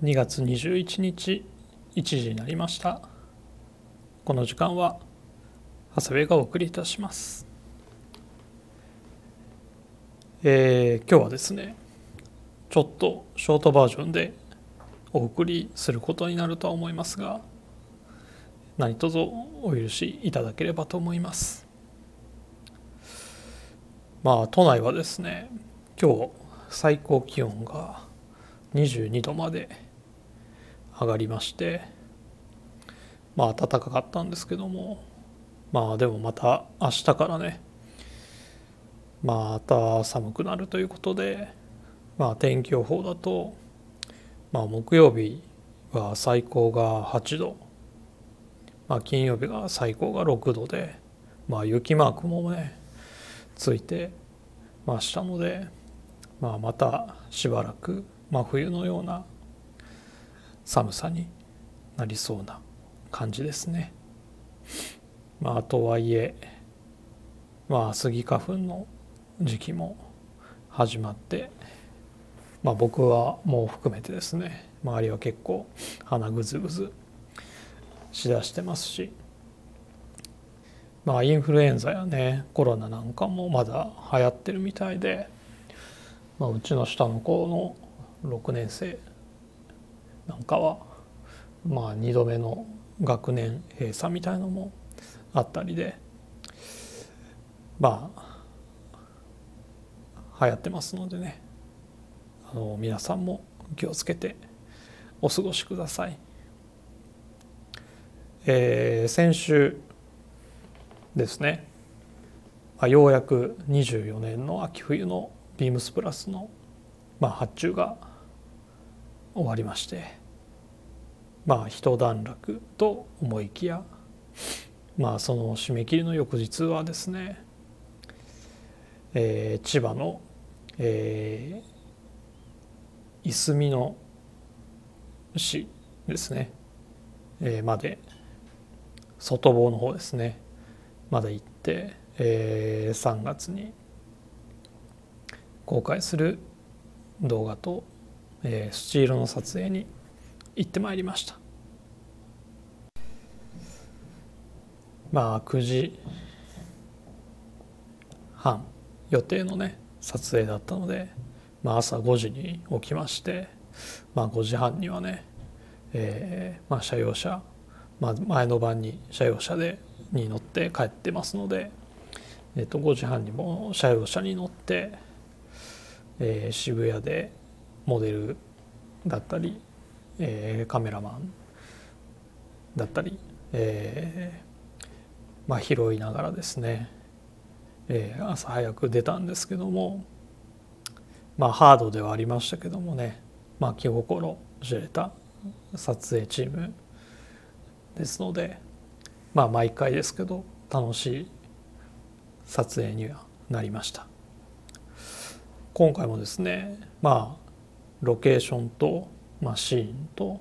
2月21日1時になりました。この時間は長谷部がお送りいたします。えー、今日はですねちょっとショートバージョンでお送りすることになるとは思いますが何卒お許しいただければと思います。まあ都内はですね今日最高気温が22度まで上がりましてまあ暖かかったんですけどもまあでもまた明日からねまた寒くなるということでまあ天気予報だとまあ木曜日は最高が8度まあ金曜日が最高が6度でまあ雪マークもねついてましたのでまあまたしばらく真冬のような寒さになりそうな感じですね。まあとはいえまあスギ花粉の時期も始まってまあ僕はもう含めてですね周りは結構鼻ぐずぐずしだしてますしまあインフルエンザやねコロナなんかもまだ流行ってるみたいで、まあ、うちの下の子の6年生なんかはまあ2度目の学年閉鎖みたいのもあったりでまあ流行ってますのでねあの皆さんも気をつけてお過ごしください。えー、先週ですね、まあ、ようやく24年の秋冬のビームスプラスの、まあ、発注が終わりまして。まあ一段落と思いきやまあその締め切りの翌日はですね、えー、千葉の、えー、いすみの市ですね、えー、まで外房の方ですねまで行って、えー、3月に公開する動画とえー、スチールの撮影に行ってまいりました。まあ9時半予定のね撮影だったので、まあ、朝5時に起きまして、まあ、5時半にはね、えーまあ、車用車、まあ、前の晩に車用車でに乗って帰ってますので、えー、と5時半にも車用車に乗って、えー、渋谷でモデルだったり、えー、カメラマンだったり、えー、まあ拾いながらですね、えー、朝早く出たんですけどもまあハードではありましたけどもね、まあ、気心知れた撮影チームですのでまあ毎回ですけど楽しい撮影にはなりました。今回もですねまあロケーションと、まあ、シーンと、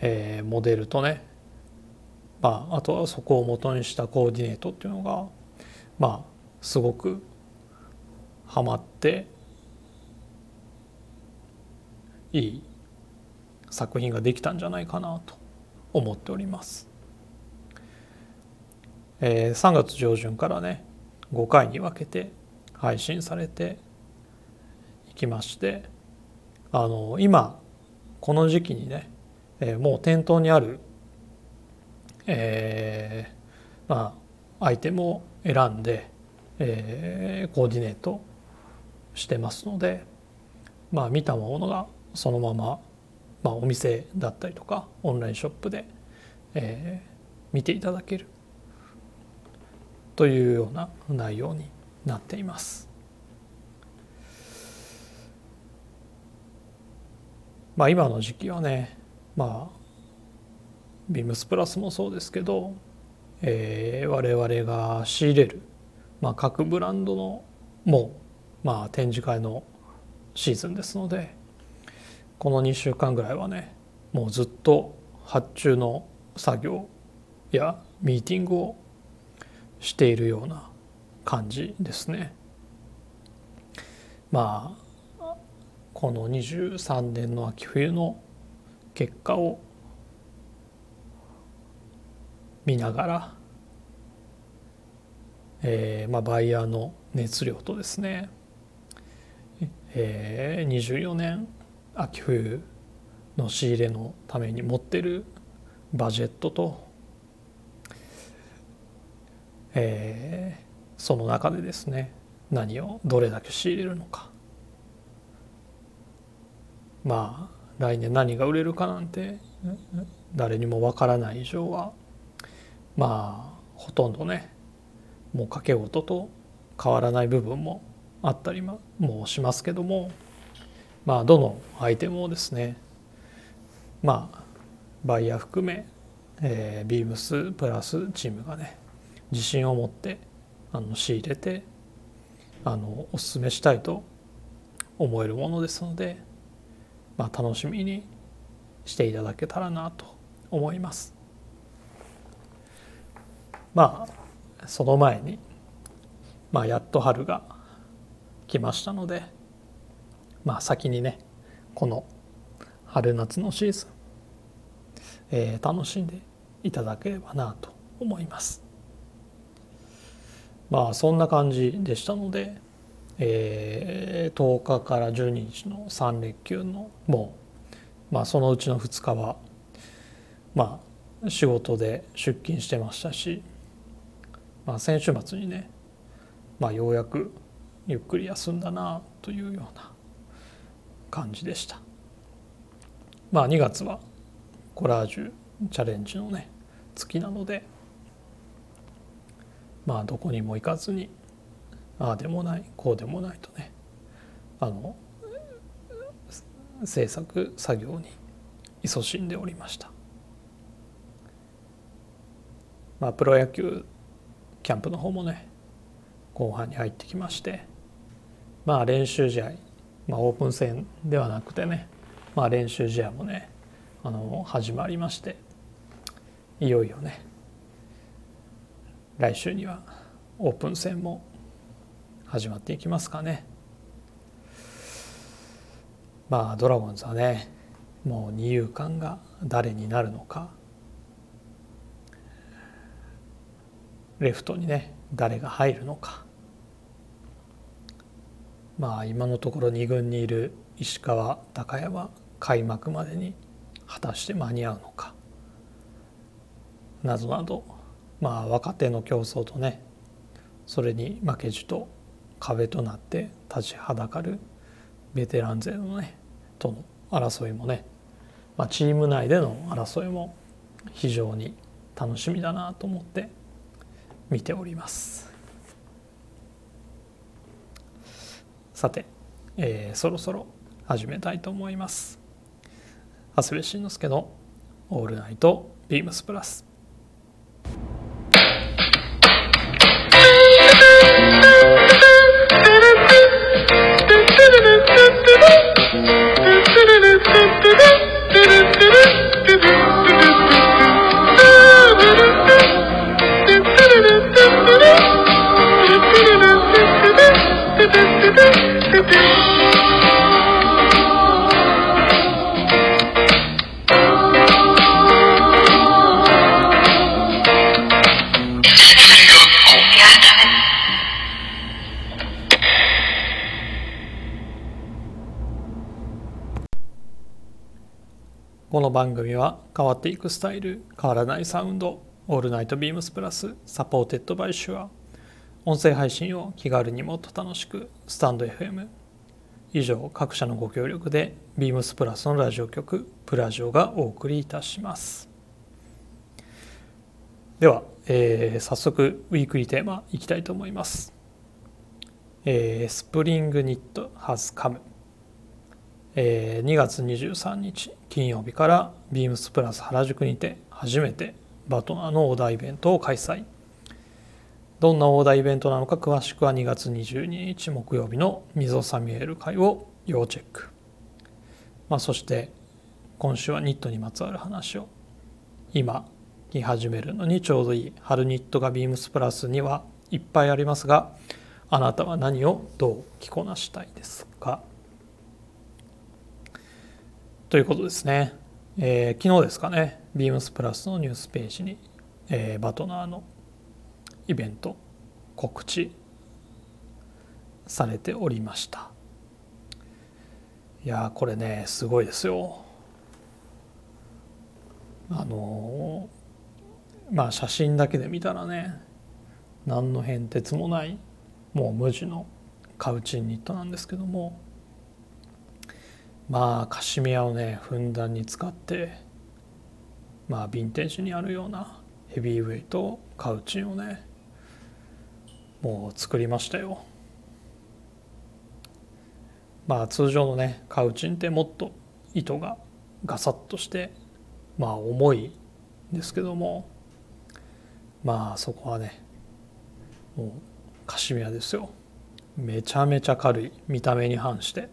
えー、モデルとね、まあ、あとはそこを元にしたコーディネートっていうのがまあすごくハマっていい作品ができたんじゃないかなと思っております。えー、3月上旬からね5回に分けて配信されてきましてあの今この時期にね、えー、もう店頭にある、えー、まあアイテムを選んで、えー、コーディネートしてますのでまあ見たものがそのまま、まあ、お店だったりとかオンラインショップで、え、見ていただけるというような内容になっています。まあ今の時期はねまあビームスプラスもそうですけど、えー、我々が仕入れる、まあ、各ブランドのもう、まあ、展示会のシーズンですのでこの2週間ぐらいはねもうずっと発注の作業やミーティングをしているような感じですね。まあこの23年の秋冬の結果を見ながら、えーまあ、バイヤーの熱量とですね、えー、24年秋冬の仕入れのために持ってるバジェットと、えー、その中でですね何をどれだけ仕入れるのか。まあ来年何が売れるかなんて誰にもわからない以上はまあほとんどねもう掛け事と変わらない部分もあったりもしますけどもまあどのアイテムをですねまあバイヤー含め、えー、ビームスプラスチームがね自信を持ってあの仕入れてあのおすすめしたいと思えるものですので、まあ、楽しみにしていただけたらなと思います。まあその前に、まあ、やっと春が来ましたのでまあ先にねこの春夏のシーズン、えー、楽しんでいただければなと思います。まあそんな感じでしたので、えー、10日から12日の3連休のもう、まあ、そのうちの2日はまあ仕事で出勤してましたしまあ、先週末にね、まあ、ようやくゆっくり休んだなというような感じでした。まあ2月はコラージュチャレンジのね月なのでまあどこにも行かずにああでもないこうでもないとね。あの制作作業に勤しんでおりました。まあ、プロ野球キャンプの方もね後半に入ってきまして。まあ練習試合、まあ、オープン戦ではなくてね、まあ、練習試合もねあの始まりまして。いよいよね。来週にはオープン戦も始まっていきますかね。まあドラゴンズはねもう二遊間が誰になるのか。レフトにね誰が入るのか。まあ今のところ2軍にいる石川高山開幕までに果たして間に合うのか。などなどまあ若手の競争とねそれに負けじと壁となって立ちはだかるベテラン勢のねとの争いもね、まあ、チーム内での争いも非常に楽しみだなと思って見ております。さて、えー、そろそろ始めたいと思います。長谷部慎之介の「オールナイトビームスプラス」変わっていくスタイル変わらないサウンドオールナイトビームスプラス supported by Shure 音声配信を気軽にもっと楽しくスタンド FM 以上各社のご協力でビームスプラスのラジオ局プラジオがお送りいたします。では、えー、早速ウィークリーテーマいきたいと思います、えー、 spring knit has comeえー、2月23日金曜日からビームスプラス原宿にて初めてバトナーのオーダーイベントを開催。どんなオーダーイベントなのか詳しくは2月22日木曜日の溝サミュエル会を要チェック、まあ、そして今週はニットにまつわる話を今着始めるのにちょうどいい春ニットがビームスプラスにはいっぱいありますがあなたは何をどう着こなしたいですか？ということですね、えー、昨日ですかね。ビームスプラスのニュースページに、えー、バトナーのイベント告知されておりました。いやこれねすごいですよ。あのまあ写真だけで見たらね何の変哲もないもう無地のカウチンニットなんですけどもまあカシミヤをねふんだんに使ってまあヴィンテージにあるようなヘビーウェイトカウチンをねもう作りましたよ。まあ通常のねカウチンってもっと糸がガサッとしてまあ重いんですけどもまあそこはねもうカシミヤですよ。めちゃめちゃ軽い。見た目に反して。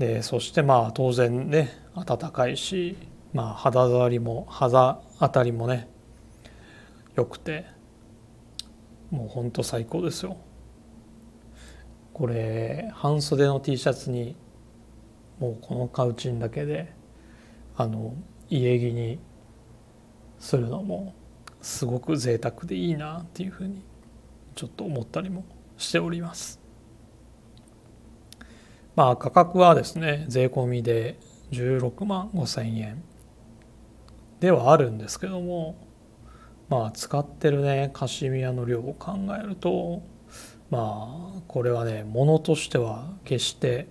でそしてまあ当然ね暖かいし、まあ、肌触りも肌当たりもね良くてもうほんと最高ですよ。これ半袖の T シャツにもうこのカウチンだけであの家着にするのもすごく贅沢でいいなっていうふうにちょっと思ったりもしております。まあ価格はですね税込みで16万5千円ではあるんですけどもまあ使ってるねカシミヤの量を考えるとまあこれはね物としては決して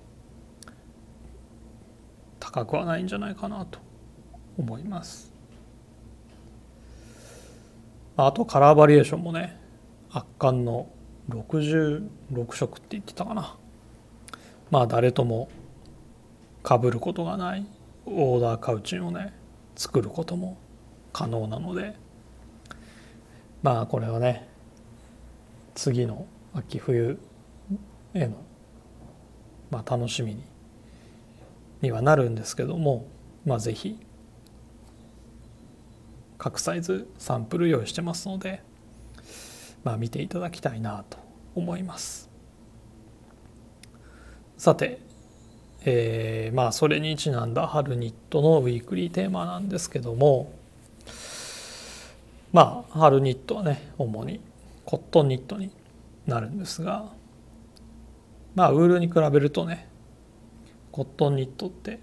高くはないんじゃないかなと思います。あとカラーバリエーションもね圧巻の66色って言ってたかな。まあ誰ともかぶることがないオーダーカウチンをね作ることも可能なのでまあこれはね次の秋冬への、まあ、楽しみににはなるんですけどもまあ是非各サイズサンプル用意してますので、まあ、見ていただきたいなと思います。さて、えー、まあそれにちなんだ春ニットのウィークリーテーマなんですけどもまあ春ニットはね主にコットンニットになるんですがまあウールに比べるとねコットンニットって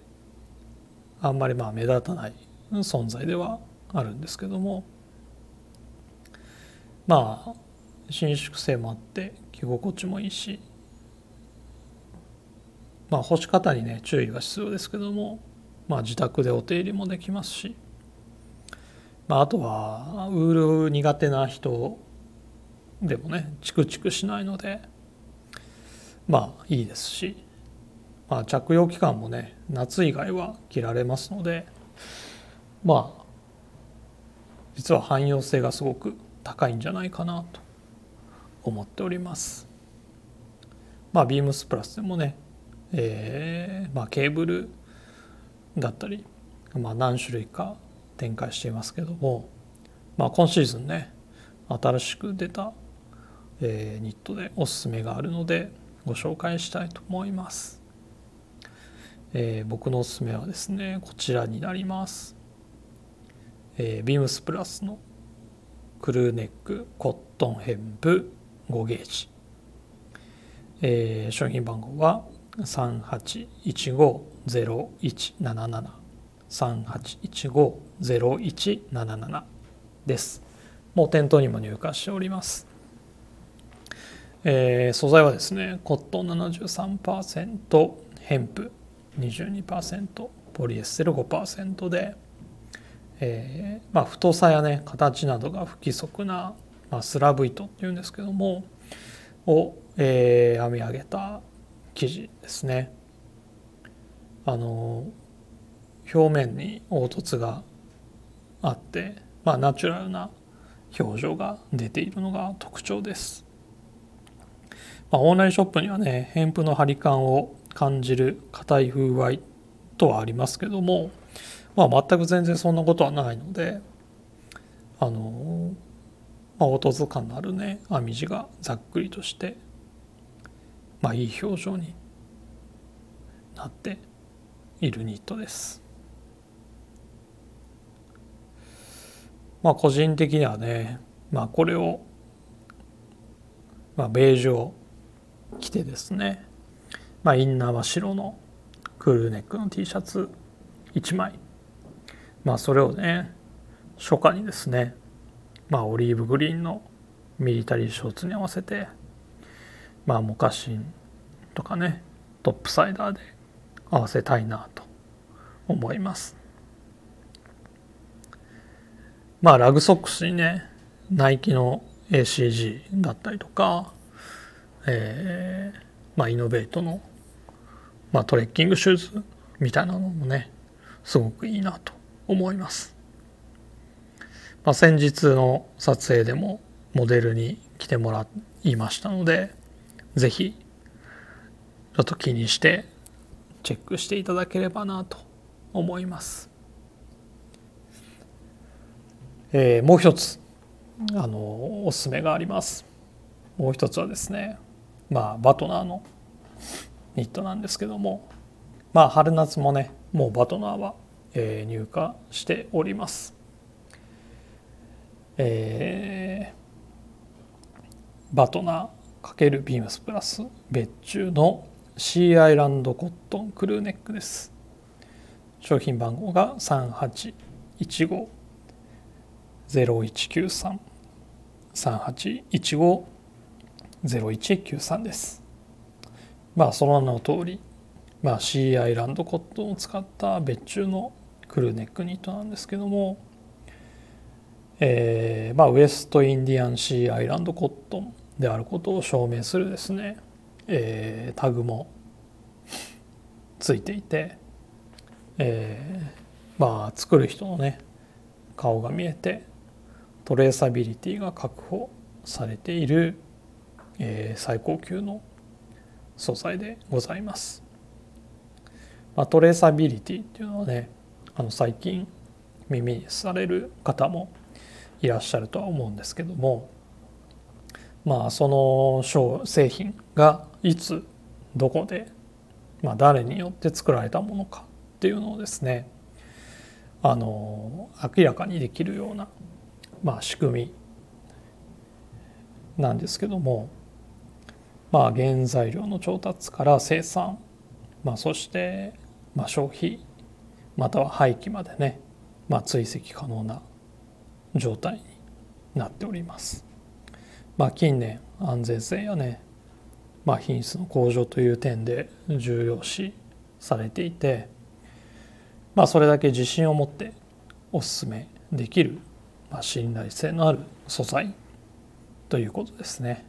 あんまりまあ目立たない存在ではあるんですけどもまあ伸縮性もあって着心地もいいしまあ干し方にね注意が必要ですけどもまあ自宅でお手入れもできますしまああとはウール苦手な人でもねチクチクしないのでまあいいですし、まあ、着用期間もね夏以外は着られますのでまあ実は汎用性がすごく高いんじゃないかなと思っております。まあビームスプラスでもね、えー、まあ、ケーブルだったり、まあ、何種類か展開していますけども、まあ、今シーズンね新しく出たえー、ニットでおすすめがあるのでご紹介したいと思います、えー、僕のおすすめはですねこちらになります、えー、ビームスプラスのクルーネックコットンヘンプ5ゲージ、えー、商品番号は38150177 38150177です。もう店頭にも入荷しております。えー、素材はですねコットン73%ヘンプ22%ポリエステル5%で、えーまあ、太さやね形などが不規則な、まあ、スラブ糸っていうんですけどもを、えー、編み上げた生地ですね。あの表面に凹凸があって、まあ、ナチュラルな表情が出ているのが特徴です。まあ、オンラインショップにはね偏布の張り感を感じる硬い風合いとはありますけども、まあ、全く全然そんなことはないのであの、まあ、凹凸感のあるね編み地がざっくりとして、まあ、いい表情になっているニットです。まあ個人的にはねまあこれをまあベージュを着てですねまあインナーは白のクールネックの T シャツ1枚。まあそれをね初夏にですねまあオリーブグリーンのミリタリーショーツに合わせてまあモカシンとかねトップサイダーで合わせたいなと思います。まあラグソックスにねナイキの ACG だったりとか、えー、まあイノベートの、まあ、トレッキングシューズみたいなのもねすごくいいなと思います、まあ、先日の撮影でもモデルに来てもらいましたので是非ちょっと気にしてチェックしていただければなと思います。えー、もう一つあのおすすめがあります。もう一つはですねまあバトナーのニットなんですけどもまあ春夏もねもうバトナーは、えー、入荷しております。えー、バトナービームスプラス別注のシーアイランドコットンクルーネックです。商品番号が3815-0193 3815-0193です。まあその名の通りまあシーアイランドコットンを使った別注のクルーネックニットなんですけどもえー、まあウエストインディアンシーアイランドコットンであることを証明するですねえー、タグも ついていて、えー、まあ作る人のね顔が見えてトレーサビリティが確保されている、えー、最高級の素材でございます。まあ、トレーサビリティっていうのはねあの最近耳にされる方もいらっしゃるとは思うんですけどもまあその製品がいつどこで、まあ、誰によって作られたものかっていうのをですねあの明らかにできるような、まあ、仕組みなんですけどもまあ原材料の調達から生産、まあ、そして、まあ、消費または廃棄までね、まあ、追跡可能な状態になっております。まあ、近年安全性やね、まあ、品質の向上という点で重要視されていて、まあ、それだけ自信を持っておすすめできる、まあ、信頼性のある素材ということですね。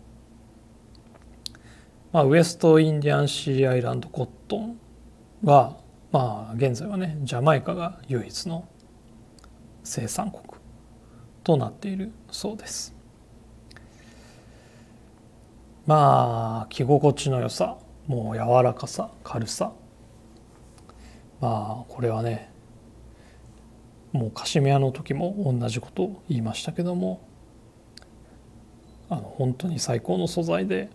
まあ、ウエストインディアンシーアイランドコットンは、まあ、現在はねジャマイカが唯一の生産国となっているそうです。まあ着心地の良さもう柔らかさ軽さまあこれはねもうカシメヤの時も同じことを言いましたけどもあの本当に最高の素材で、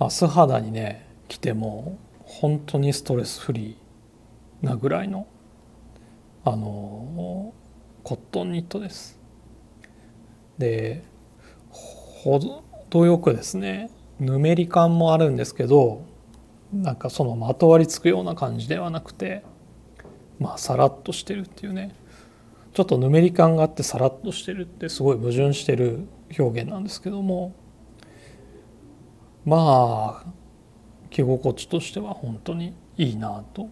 まあ、素肌にね着ても本当にストレスフリーなぐらいのあのコットンニットです。でほ程よくですねぬめり感もあるんですけどなんかそのまとわりつくような感じではなくてまあさらっとしてるっていうね。ちょっとぬめり感があってさらっとしてるってすごい矛盾してる表現なんですけどもまあ着心地としては本当にいいなと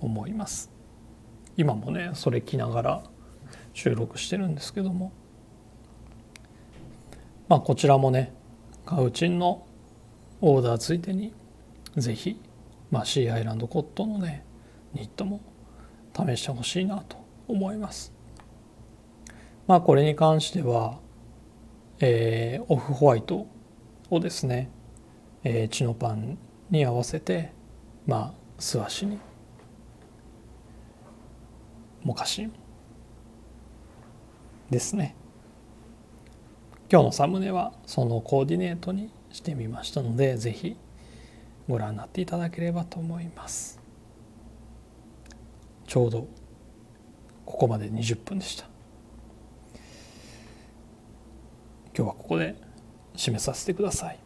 思います。今もねそれ着ながら収録してるんですけども。まあ、こちらもねカウチンのオーダーついでにぜひ、まあ、シーアイランドコットンのねニットも試してほしいなと思います。まあこれに関しては、えー、オフホワイトをですね、えー、チノパンに合わせてまあ素足にモカシンですね。今日のサムネはそのコーディネートにしてみましたので是非ご覧になっていただければと思います。ちょうどここまで20分でした。今日はここで締めさせてください。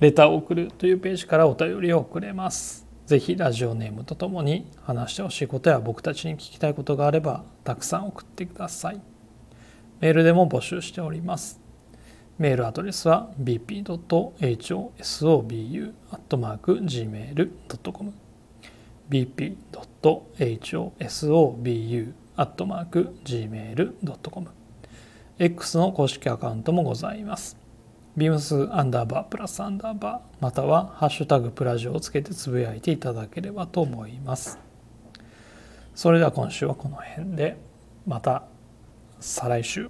レターを送るというページからお便りを送れます。ぜひラジオネームとともに話してほしいことや僕たちに聞きたいことがあればたくさん送ってください。メールでも募集しておりますメールアドレスは bp.hosobu.gmail.com bp.hosobu.gmail.com X の公式アカウントもございます。ビームスアンダーバープラスアンダーバーまたはハッシュタグプラジオをつけてつぶやいていただければと思います。それでは今週はこの辺でまた再来週。